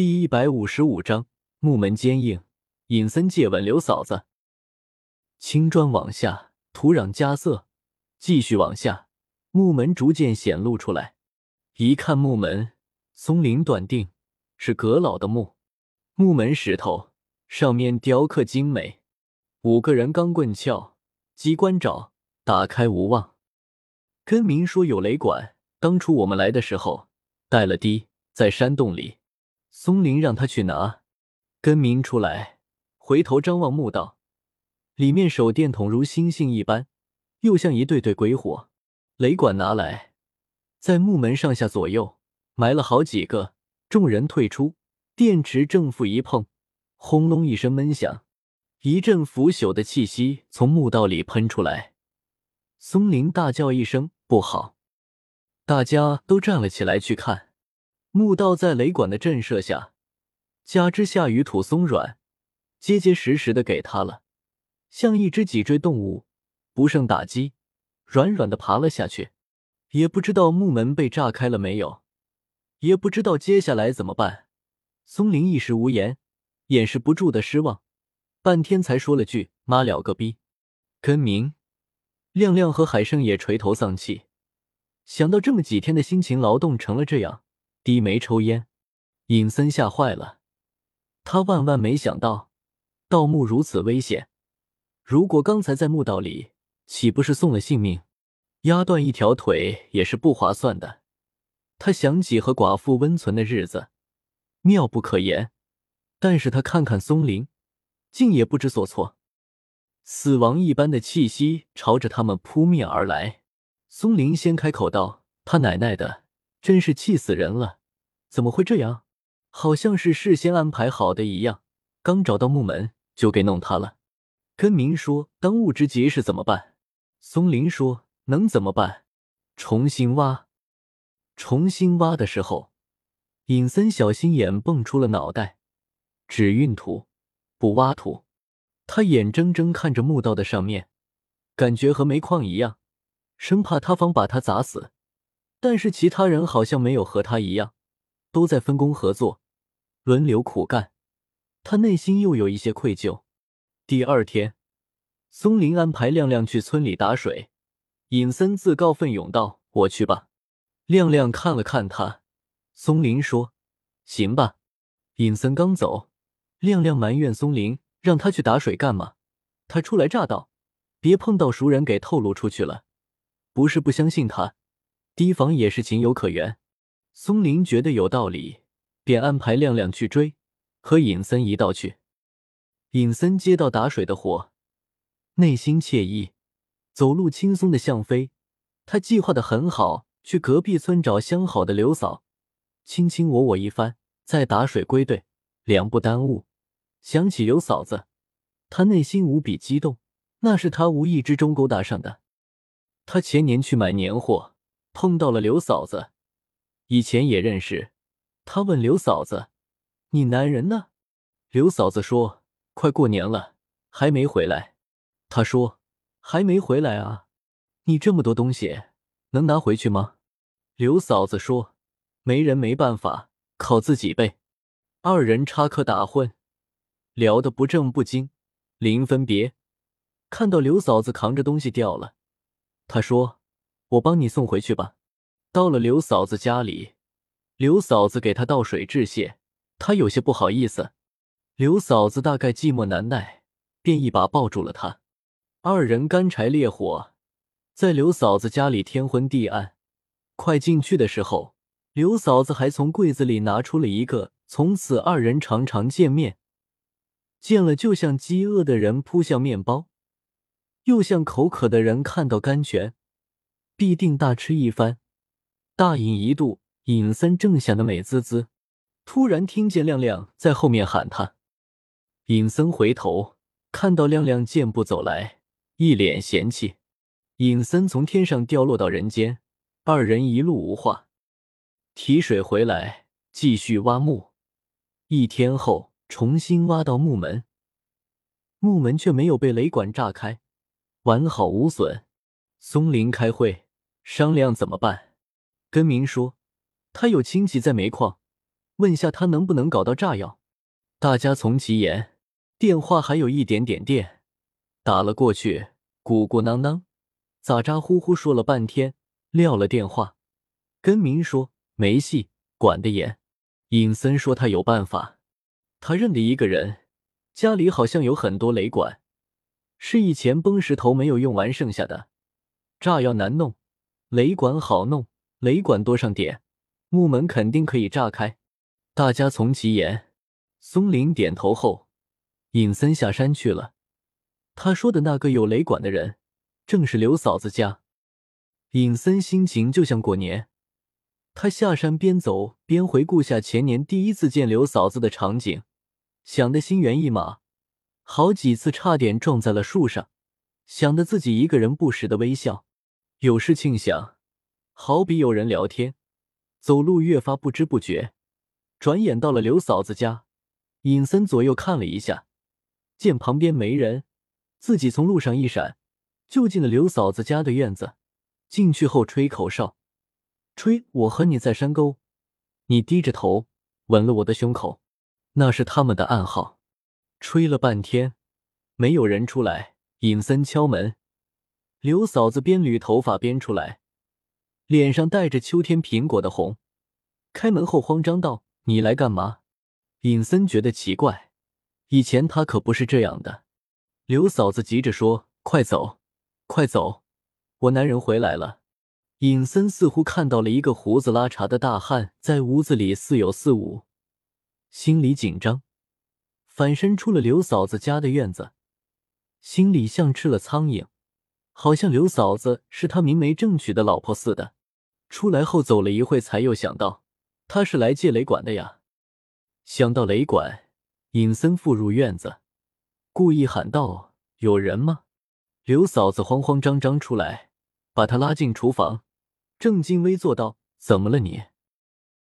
第一百五十五章木门坚硬，尹森借吻刘嫂子。青砖往下，土壤加色，继续往下，木门逐渐显露出来。一看木门，松林断定是阁老的墓。木门石头上面雕刻精美，五个人钢棍撬，机关爪，打开无望。根明说有雷管，当初我们来的时候带了滴，在山洞里。松林让他去拿，根明出来，回头张望墓道，里面手电筒如星星一般，又像一对对鬼火。雷管拿来，在木门上下左右埋了好几个。众人退出，电池正负一碰，轰隆一声闷响，一阵腐朽的气息从墓道里喷出来。松林大叫一声：“不好！”大家都站了起来去看。墓道在雷管的震慑下，加之下雨土松软，结结实实的给他了，像一只脊椎动物不胜打击，软软的爬了下去。也不知道木门被炸开了没有，也不知道接下来怎么办。松林一时无言，掩饰不住的失望，半天才说了句：“妈了个逼！”根明、亮亮和海生也垂头丧气，想到这么几天的辛勤劳动成了这样。低眉抽烟，尹森吓坏了。他万万没想到，盗墓如此危险。如果刚才在墓道里，岂不是送了性命？压断一条腿也是不划算的。他想起和寡妇温存的日子，妙不可言。但是他看看松林，竟也不知所措。死亡一般的气息朝着他们扑面而来。松林先开口道：“他奶奶的！”真是气死人了！怎么会这样？好像是事先安排好的一样，刚找到木门就给弄塌了。根明说：“当务之急是怎么办？”松林说：“能怎么办？重新挖。”重新挖的时候，尹森小心眼蹦出了脑袋，只运土不挖土。他眼睁睁看着墓道的上面，感觉和煤矿一样，生怕塌方把他砸死。但是其他人好像没有和他一样，都在分工合作，轮流苦干。他内心又有一些愧疚。第二天，松林安排亮亮去村里打水，尹森自告奋勇道：“我去吧。”亮亮看了看他，松林说：“行吧。”尹森刚走，亮亮埋怨松林让他去打水干嘛？他初来乍到，别碰到熟人给透露出去了。不是不相信他。提防也是情有可原，松林觉得有道理，便安排亮亮去追，和尹森一道去。尹森接到打水的活，内心惬意，走路轻松的像飞。他计划的很好，去隔壁村找相好的刘嫂，卿卿我我一番，再打水归队，两不耽误。想起刘嫂子，他内心无比激动，那是他无意之中勾搭上的。他前年去买年货。碰到了刘嫂子，以前也认识。他问刘嫂子：“你男人呢？”刘嫂子说：“快过年了，还没回来。”他说：“还没回来啊？你这么多东西，能拿回去吗？”刘嫂子说：“没人没办法，靠自己背。”二人插科打诨，聊得不正不经。临分别，看到刘嫂子扛着东西掉了，他说。我帮你送回去吧。到了刘嫂子家里，刘嫂子给他倒水致谢，他有些不好意思。刘嫂子大概寂寞难耐，便一把抱住了他。二人干柴烈火，在刘嫂子家里天昏地暗。快进去的时候，刘嫂子还从柜子里拿出了一个。从此二人常常见面，见了就像饥饿的人扑向面包，又像口渴的人看到甘泉。必定大吃一番，大饮一度。尹森正想的美滋滋，突然听见亮亮在后面喊他。尹森回头看到亮亮健步走来，一脸嫌弃。尹森从天上掉落到人间，二人一路无话。提水回来，继续挖墓。一天后，重新挖到木门，木门却没有被雷管炸开，完好无损。松林开会。商量怎么办？根明说，他有亲戚在煤矿，问下他能不能搞到炸药。大家从其言，电话还有一点点电，打了过去，鼓鼓囊囊，咋咋呼呼说了半天，撂了电话，跟明说没戏，管得严。尹森说他有办法，他认得一个人，家里好像有很多雷管，是以前崩石头没有用完剩下的。炸药难弄，雷管好弄，雷管多上点，木门肯定可以炸开。大家从其言。松林点头后，尹森下山去了。他说的那个有雷管的人，正是刘嫂子家。尹森心情就像过年，他下山边走边回顾下前年第一次见刘嫂子的场景，想得心猿意马，好几次差点撞在了树上，想得自己一个人不时的微笑。有事庆想，好比有人聊天，走路越发不知不觉，转眼到了刘嫂子家。尹森左右看了一下，见旁边没人，自己从路上一闪，就进了刘嫂子家的院子。进去后吹口哨，吹我和你在山沟，你低着头吻了我的胸口，那是他们的暗号。吹了半天，没有人出来。尹森敲门，刘嫂子边捋头发边出来，脸上带着秋天苹果的红。开门后慌张道：“你来干嘛？”尹森觉得奇怪，以前他可不是这样的。刘嫂子急着说：“快走，快走，我男人回来了。”尹森似乎看到了一个胡子拉碴的大汉在屋子里似有似无，心里紧张，反身出了刘嫂子家的院子，心里像吃了苍蝇，好像刘嫂子是他明媒正娶的老婆似的。出来后走了一会，才又想到他是来借雷管的呀。想到雷管，尹森复入院子，故意喊道：“有人吗？”刘嫂子慌慌张张出来，把他拉进厨房，正襟危坐道：“怎么了你？”